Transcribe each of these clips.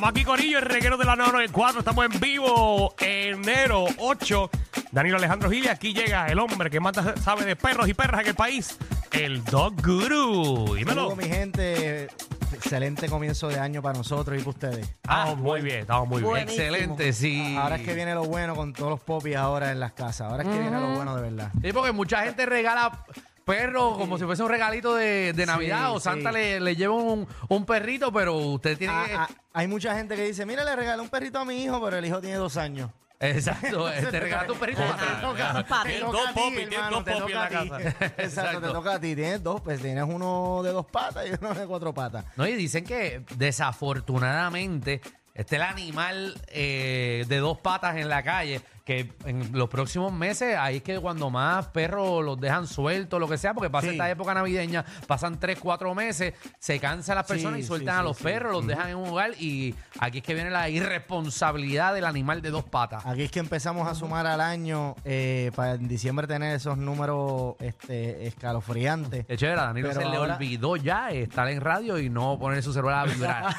Estamos aquí, Corillo, el reguero de la 994. Estamos en vivo, enero 8. Danilo Alejandro Gil, y aquí llega el hombre que más sabe de perros y perras en el país, el Dog Guru. Dímelo. Saludos, mi gente. Excelente comienzo de año para nosotros y para ustedes. Estamos muy bien, estamos muy bien. Buenísimo. Excelente, sí. Ahora es que viene lo bueno con todos los popis ahora en las casas. Ahora es que viene lo bueno de verdad. Sí, porque mucha gente regala perros como si fuese un regalito de, de Navidad o sí. Santa le, le lleva un, un perrito, pero usted tiene Ah, que... ah, hay mucha gente que dice, mira, le regalé un perrito a mi hijo, pero el hijo tiene dos años. Exacto, te regala tu perrito. Para- Te toca, Para te ti. toca Dos a ti, popis, tienes hermano, dos te popis toca en la a ti. casa. Exacto, Exacto. te toca a ti. Tienes dos, pues tienes uno de dos patas y uno de cuatro patas. No, y dicen que desafortunadamente está el animal eh, de dos patas en la calle, que en los próximos meses ahí es que cuando más perros los dejan sueltos, lo que sea, porque pasa Sí. esta época navideña, pasan tres, cuatro meses, se cansan las personas Sí, y sueltan sí, a sí, los sí. perros, los dejan en un lugar y aquí es que viene la irresponsabilidad del animal de dos patas. Aquí es que empezamos a sumar al año eh, para en diciembre tener esos números este, escalofriantes. Qué chévere, a Danilo Pero se le ahora- olvidó ya estar en radio y no poner su celular a vibrar.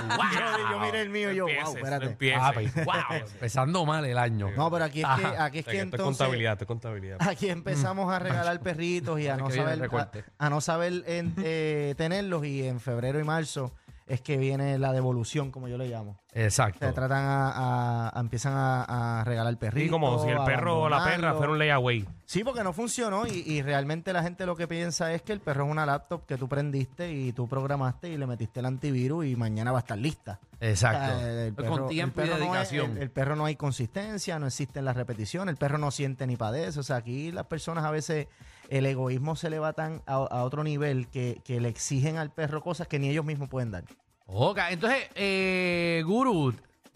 Yo, yo miré el mío y yo, wow, espérate. Ah, pues, wow, empezando mal el año. No, pero aquí es que, Ajá. aquí es que que esto es entonces contabilidad, esto es contabilidad. aquí empezamos a regalar perritos y a no que viene el saber a, recorte. a no saber en- eh, tenerlos y en febrero y marzo es que viene la devolución, como yo le llamo. Exacto. Se tratan a, a- a- empiezan a, a regalar perritos. Sí, como si el perro o la perra fuera un layaway. Sí, porque no funcionó y, y realmente la gente lo que piensa es que el perro es una laptop que tú prendiste y tú programaste y le metiste el antivirus y mañana va a estar lista. Exacto. O sea, el perro- con tiempo el y perro no es- dedicación. el, el perro no hay consistencia, no existen las repeticiones, el perro no siente ni padece. O sea, aquí las personas a veces el egoísmo se le va tan a, a otro nivel que, que le exigen al perro cosas que ni ellos mismos pueden dar. Ok, entonces, eh, Guru,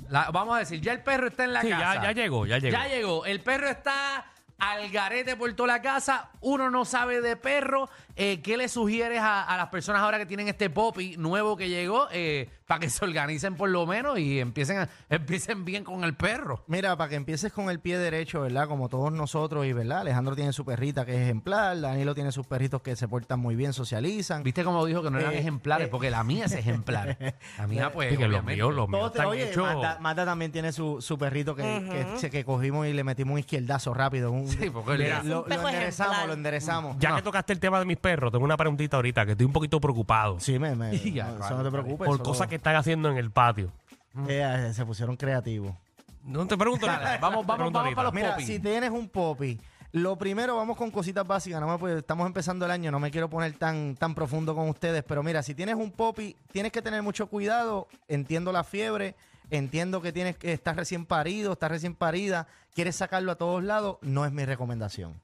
la- vamos a decir, ya el perro está en la Sí, casa. ya, ya llegó, ya llegó. Ya llegó. El perro está al garete por toda la casa. Uno no sabe de perro. Eh, ¿Qué le sugieres a, a las personas ahora que tienen este popi nuevo que llegó eh, para que se organicen por lo menos y empiecen, a- empiecen bien con el perro? Mira, para que empieces con el pie derecho, ¿verdad? Como todos nosotros, y ¿verdad? Alejandro tiene su perrita que es ejemplar, Danilo tiene sus perritos que se portan muy bien, socializan. ¿Viste cómo dijo que no eran Eh, ejemplares? eh. Porque la mía es ejemplar. La mía, pues, que los míos, los míos están oye, Marta también tiene su, su perrito que, que, se- que cogimos y le metimos un izquierdazo rápido. Un, Sí, porque Mira, el- lo, Un perro lo enderezamos, ejemplar. lo enderezamos. Ya que tocaste el tema de mis perros, tengo una preguntita ahorita que estoy un poquito preocupado Sí, me, me- Ya, no, eso no te preocupes. por eso- cosas que están haciendo en el patio. eh, se pusieron creativos. No te pregunto nada. vamos, vamos, pregunto vamos ahorita. para los Mira, popis. si tienes un popi, lo primero vamos con cositas básicas, no me puedo- estamos empezando el año, no me quiero poner tan, tan profundo con ustedes, pero mira, si tienes un popi, tienes que tener mucho cuidado, entiendo la fiebre, entiendo que tienes que estar recién parido, estás recién parida, quieres sacarlo a todos lados, no es mi recomendación.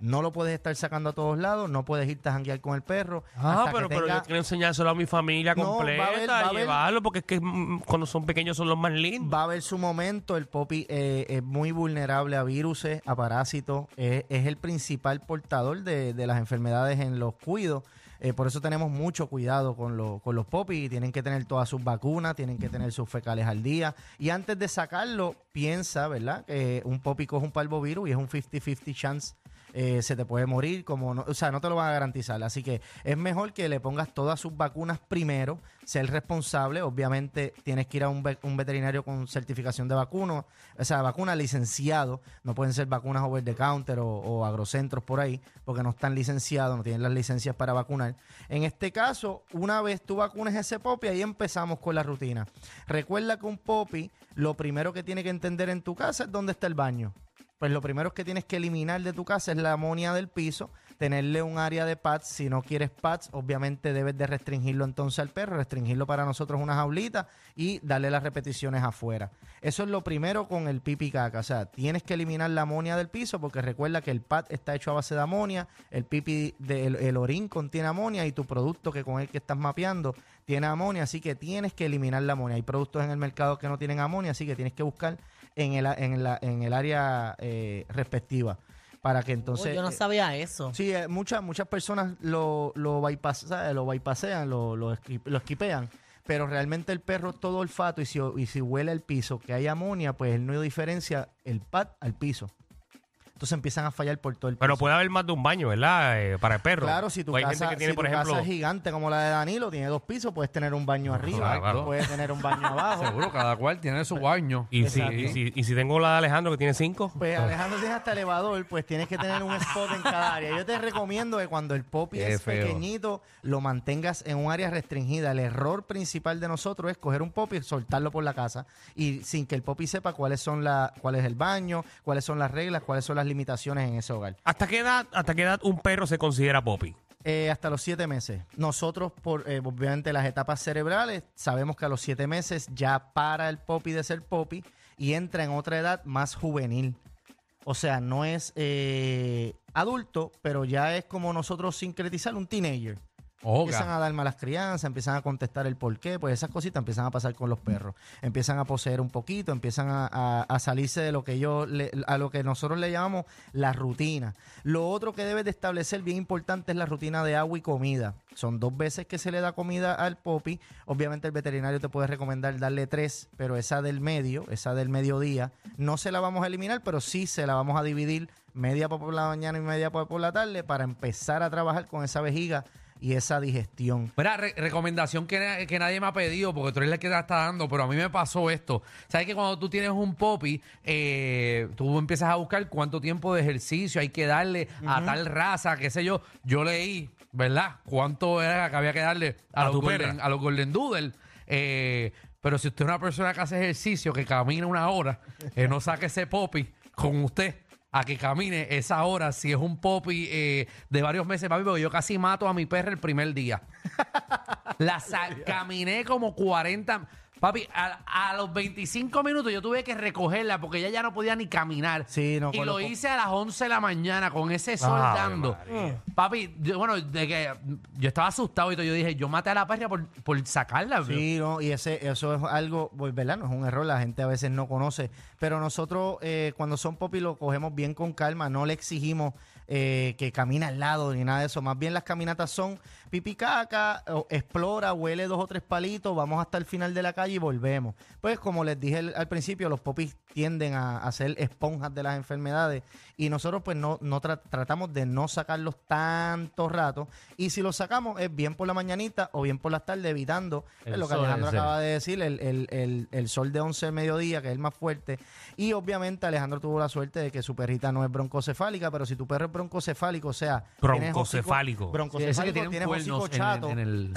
No lo puedes estar sacando a todos lados, no puedes irte a janguear con el perro. Ah, hasta pero, que pero tenga- yo quiero enseñárselo a mi familia No, va a completa, haber- va a haber- llevarlo, porque es que mm, cuando son pequeños son los más lindos. Va a haber su momento, el popi eh, es muy vulnerable a virus, a parásitos, es, es el principal portador de, de las enfermedades en los cuidos. Eh, por eso tenemos mucho cuidado con, los con los popis. Tienen que tener todas sus vacunas, tienen que tener sus fecales al día. Y antes de sacarlo, piensa, ¿verdad? Que un popi coge un parvovirus y es un 50-50 chance eh, se te puede morir, como no, o sea, no te lo van a garantizar. Así que es mejor que le pongas todas sus vacunas primero, ser responsable. Obviamente tienes que ir a un, un veterinario con certificación de vacuno, o sea, vacuna licenciado. No pueden ser vacunas over the counter o, o agrocentros por ahí, porque no están licenciados, no tienen las licencias para vacunar. En este caso, una vez tú vacunes ese popi, ahí empezamos con la rutina. Recuerda que un popi, lo primero que tiene que entender en tu casa es dónde está el baño pues lo primero que tienes que eliminar de tu casa es la amonia del piso, tenerle un área de pads. Si no quieres pads, obviamente debes de restringirlo entonces al perro, restringirlo para nosotros una jaulita y darle las repeticiones afuera. Eso es lo primero con el pipi caca. O sea, tienes que eliminar la amonia del piso porque recuerda que el pad está hecho a base de amonia, el pipi del el orín contiene amonia y tu producto que con el que estás mapeando tiene amonia, así que tienes que eliminar la amonia. Hay productos en el mercado que no tienen amonia, así que tienes que buscar en el, en la, en el área eh, respectiva para que entonces... Yo no eh, sabía eso. Sí, eh, muchas, muchas personas lo, lo, bypass- lo bypassean, lo, lo, lo esquipean, pero realmente el perro es todo olfato y si, y si huele el piso que hay amonia, pues él no diferencia el pad al piso. Entonces empiezan a fallar por todo el Pero piso. puede haber más de un baño, ¿verdad? Eh, para el perro. Claro, si tu O hay casa, gente que tiene, si por tu casa ejemplo. es gigante como la de Danilo, tiene dos pisos, puedes tener un baño arriba, claro, claro. puedes tener un baño abajo. Seguro, cada cual tiene su baño. Y si, y, si, y si tengo la de Alejandro que tiene cinco. Pues Alejandro tiene hasta elevador, pues tienes que tener un spot en cada área. Yo te recomiendo que cuando el popi Qué es feo. pequeñito, lo mantengas en un área restringida. El error principal de nosotros es coger un popi y soltarlo por la casa y sin que el popi sepa cuáles son la, cuál es el baño, cuáles son las reglas, cuáles son las limitaciones en ese hogar. ¿Hasta qué edad, hasta qué edad un perro se considera popi? Eh, hasta los siete meses. Nosotros, por eh, obviamente las etapas cerebrales, sabemos que a los siete meses ya para el popi de ser popi y entra en otra edad más juvenil. O sea, no es eh, adulto, pero ya es como nosotros sincretizar un teenager. Empiezan Oga. a dar malas crianzas, empiezan a contestar el por qué, pues esas cositas empiezan a pasar con los perros. Empiezan a poseer un poquito, empiezan a, a- a salirse de lo que yo le- a lo que nosotros le llamamos la rutina. Lo otro que debes de establecer bien importante es la rutina de agua y comida. Son dos veces que se le da comida al popi. Obviamente el veterinario te puede recomendar darle tres, pero esa del medio, esa del mediodía, no se la vamos a eliminar, pero sí se la vamos a dividir media por la mañana y media por la tarde para empezar a trabajar con esa vejiga y esa digestión. Mira, re- recomendación que, na- que nadie me ha pedido, porque tú eres el que te la está dando, pero a mí me pasó esto. ¿Sabes que cuando tú tienes un popi, eh, tú empiezas a buscar cuánto tiempo de ejercicio hay que darle a tal raza, qué sé yo? Yo leí, ¿verdad? ¿Cuánto era que había que darle a, A los, tu golden, perra. a los Golden Doodle? Eh, pero si usted es una persona que hace ejercicio, que camina una hora, eh, no saque ese popi con usted a que camine esa hora. Si es un popi eh, de varios meses, papi, porque yo casi mato a mi perra el primer día. La sa- caminé como 40. Papi, a, a los 25 minutos yo tuve que recogerla porque ella ya no podía ni caminar. Sí, no, y con lo los- hice a las 11 de la mañana con ese sol Ave dando. María. Papi, yo- bueno, de que yo estaba asustado y todo. Yo dije, yo maté a la perra por, por sacarla. Sí, no, y ese, eso es algo, pues, ¿verdad? No es un error, la gente a veces no conoce. Pero nosotros, eh, cuando son popi, lo cogemos bien con calma, no le exigimos eh, que camine al lado ni nada de eso. Más bien las caminatas son pipi caca, o explora, huele dos o tres palitos, vamos hasta el final de la calle y volvemos. Pues como les dije al principio, los popis tienden a, a ser esponjas de las enfermedades y nosotros pues no, no tra- tratamos de no sacarlos tanto rato y si los sacamos es bien por la mañanita o bien por las tardes evitando El lo que Alejandro acaba de decir, el, el- el- el sol de 11 del mediodía, que es el más fuerte. Y obviamente Alejandro tuvo la suerte de que su perrita no es broncocefálica, pero si tu perro es broncocefálico, o sea... Broncocefálico. Broncocefálico, tiene hocico chato. en el-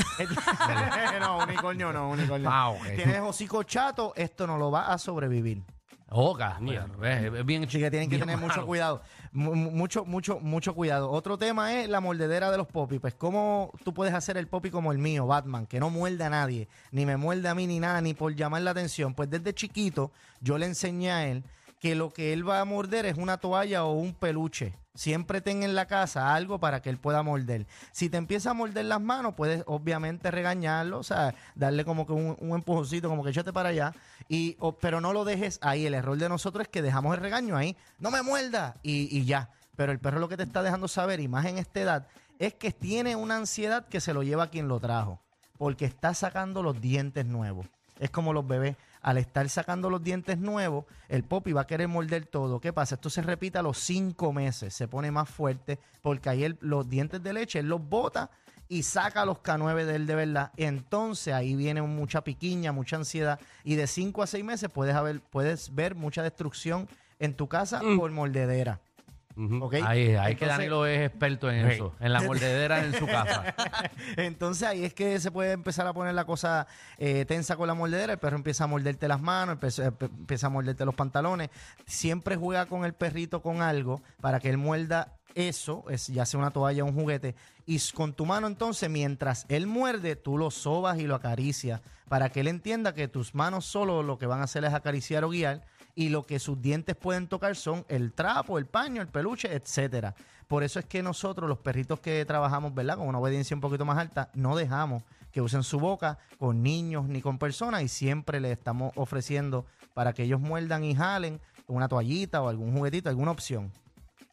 no, unicornio no, unicornio. Ah, ok. Tienes hocico chato, esto no lo va a sobrevivir. Oga, bueno, es, es bien Así que tienen que bien tener mucho malo. cuidado. Mu- mu- Mucho, mucho, mucho cuidado. Otro tema es la mordedera de los popis. Pues, ¿cómo tú puedes hacer el popi como el mío, Batman? Que no muerde a nadie, ni me muerde a mí, ni nada, ni por llamar la atención. Pues desde chiquito yo le enseñé a él que lo que él va a morder es una toalla o un peluche. Siempre ten en la casa algo para que él pueda morder. Si te empieza a morder las manos, puedes obviamente regañarlo, o sea, darle como que un, un empujoncito, como que échate para allá, y, o- pero no lo dejes ahí. El error de nosotros es que dejamos el regaño ahí, no me muerda, y, y ya. Pero el perro lo que te está dejando saber, y más en esta edad, es que tiene una ansiedad que se lo lleva quien lo trajo, porque está sacando los dientes nuevos. Es como los bebés. Al estar sacando los dientes nuevos, el popi va a querer morder todo. ¿Qué pasa? Esto se repite a los cinco meses. Se pone más fuerte porque ahí él- los dientes de leche él los bota y saca los K9 de él de verdad. Entonces ahí viene mucha piquiña, mucha ansiedad. Y de cinco a seis meses puedes, haber, puedes ver mucha destrucción en tu casa por mordedera. ¿Ok? Ahí, ahí que Entonces- Danilo es experto en Sí. eso, en la mordedera en su casa. Entonces ahí es que se puede empezar a poner la cosa eh, tensa con la mordedera. El perro empieza a morderte las manos, empieza, eh, empieza a morderte los pantalones. Siempre juega con el perrito con algo para que él muerda eso, es ya sea una toalla o un juguete. Y s- con tu mano entonces, mientras él muerde, tú lo sobas y lo acaricias para que él entienda que tus manos solo lo que van a hacer es acariciar o guiar y lo que sus dientes pueden tocar son el trapo, el paño, el peluche, etcétera. Por eso es que nosotros, los perritos que trabajamos, ¿verdad? Con una obediencia un poquito más alta, no dejamos que usen su boca con niños ni con personas y siempre les estamos ofreciendo para que ellos muerdan y jalen una toallita o algún juguetito, alguna opción.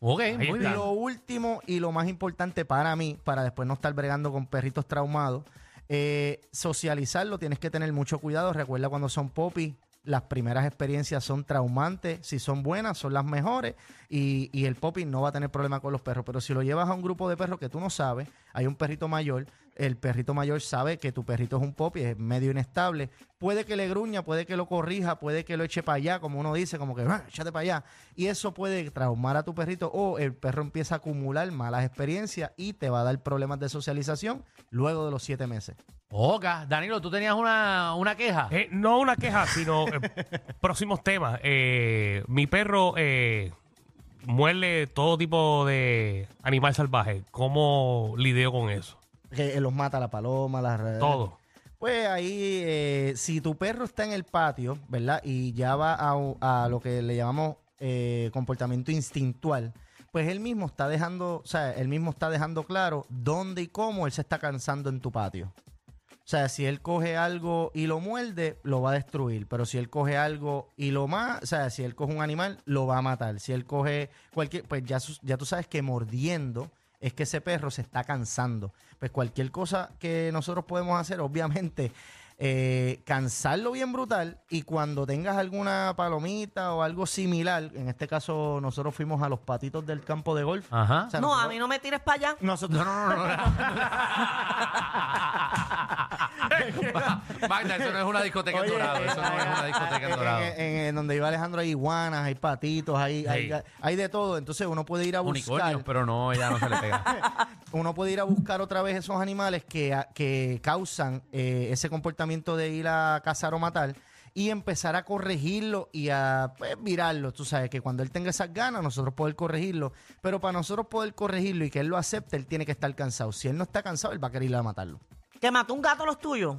Ok, muy bien. Lo último y lo más importante para mí, para después no estar bregando con perritos traumados, eh, socializarlo, tienes que tener mucho cuidado. Recuerda cuando son popis, las primeras experiencias son traumantes, si son buenas, son las mejores y, y el popping no va a tener problema con los perros. Pero si lo llevas a un grupo de perros que tú no sabes, hay un perrito mayor, el perrito mayor sabe que tu perrito es un popi, es medio inestable, puede que le gruña, puede que lo corrija, puede que lo eche para allá, como uno dice, como que "Ah, échate para allá. Y eso puede traumar a tu perrito o el perro empieza a acumular malas experiencias y te va a dar problemas de socialización luego de los siete meses. Oca, Danilo, tú tenías una, una queja. Eh, no una queja, sino eh, próximos temas. Eh, mi perro eh, muerde todo tipo de animal salvaje. ¿Cómo lidio con eso? Que los mata la paloma, las... Todo. Pues ahí, eh, si tu perro está en el patio, ¿verdad? Y ya va a, a lo que le llamamos eh, comportamiento instintual, pues él mismo está dejando, o sea, él mismo está dejando claro dónde y cómo él se está cansando en tu patio. O sea, si él coge algo y lo muerde, lo va a destruir. Pero si él coge algo y lo mata, o sea, si él coge un animal, lo va a matar. Si él coge cualquier, pues ya, ya tú sabes que mordiendo es que ese perro se está cansando. Pues cualquier cosa que nosotros podemos hacer, obviamente, eh, cansarlo bien brutal y cuando tengas alguna palomita o algo similar, en este caso nosotros fuimos a los patitos del campo de golf. Ajá. O sea, No, nosotros- a mí no me tires para allá. nosotros, No, no, no, no. Magda, eso no es una discoteca en Oye, dorado. Eso no es una discoteca en dorado. en- en- en donde iba Alejandro hay iguanas, hay patitos, hay, hay, Sí. hay de todo. Entonces uno puede ir a buscar, Unicornios, pero no, ella no se le pega. uno puede ir a buscar otra vez esos animales que, a- que causan eh, ese comportamiento de ir a cazar o matar y empezar a corregirlo y a pues, virarlo. Tú sabes que cuando él tenga esas ganas, nosotros poder corregirlo. Pero para nosotros poder corregirlo y que él lo acepte, él tiene que estar cansado. Si él no está cansado, él va a querer ir a matarlo. Que mató un gato los tuyos.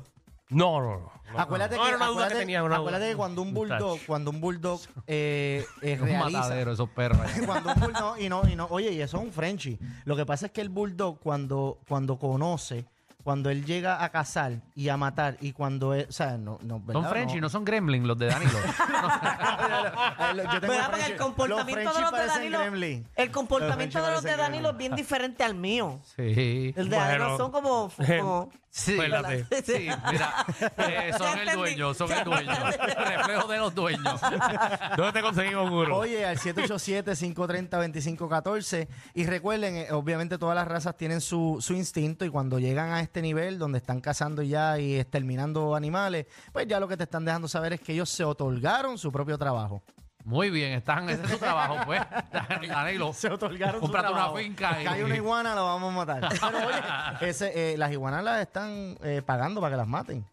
No, no, no. no. Acuérdate, No, que, era una duda acuérdate, que tenía. una acuérdate duda. que cuando un bulldog, Muchacho. cuando un bulldog eh, eh, Es un realiza, matadero esos perros. ahí. cuando un bulldog, y no, y no, oye, y eso es un Frenchie. Lo que pasa es que el bulldog cuando, cuando conoce, cuando él llega a cazar y a matar, y cuando él, o sea, no, no, ¿verdad? Son Frenchy, no son Gremlin los de Danilo. Yo tengo ¿Verdad? Porque el comportamiento los de los de parecen Danilo. gremlin. El comportamiento Los de los de parecen Danilo es bien diferente al mío. Sí. El de Danilo Bueno. son como. como Sí, Espérate. sí, mira, eh, son Ya el entendí. dueño, son el dueño. Reflejo de los dueños. ¿Dónde te conseguimos, Guru? Oye, al 787-530-2514. Y recuerden, eh, obviamente todas las razas tienen su, su instinto y cuando llegan a este nivel donde están cazando ya y exterminando animales, pues ya lo que te están dejando saber es que ellos se otorgaron su propio trabajo. Muy bien, están, ese es su trabajo, pues. Danilo, Se otorgaron su una trabajo. finca y- Cae una iguana, lo vamos a matar. Pero oye, ese, eh, las iguanas las están eh, pagando para que las maten.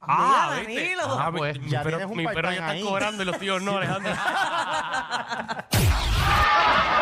Ah, Mira, ¿viste? Danilo. Ah, mi- Pues, mi, ya perro, tienes un mi perro ya está ahí. cobrando y los tíos no, Alejandro.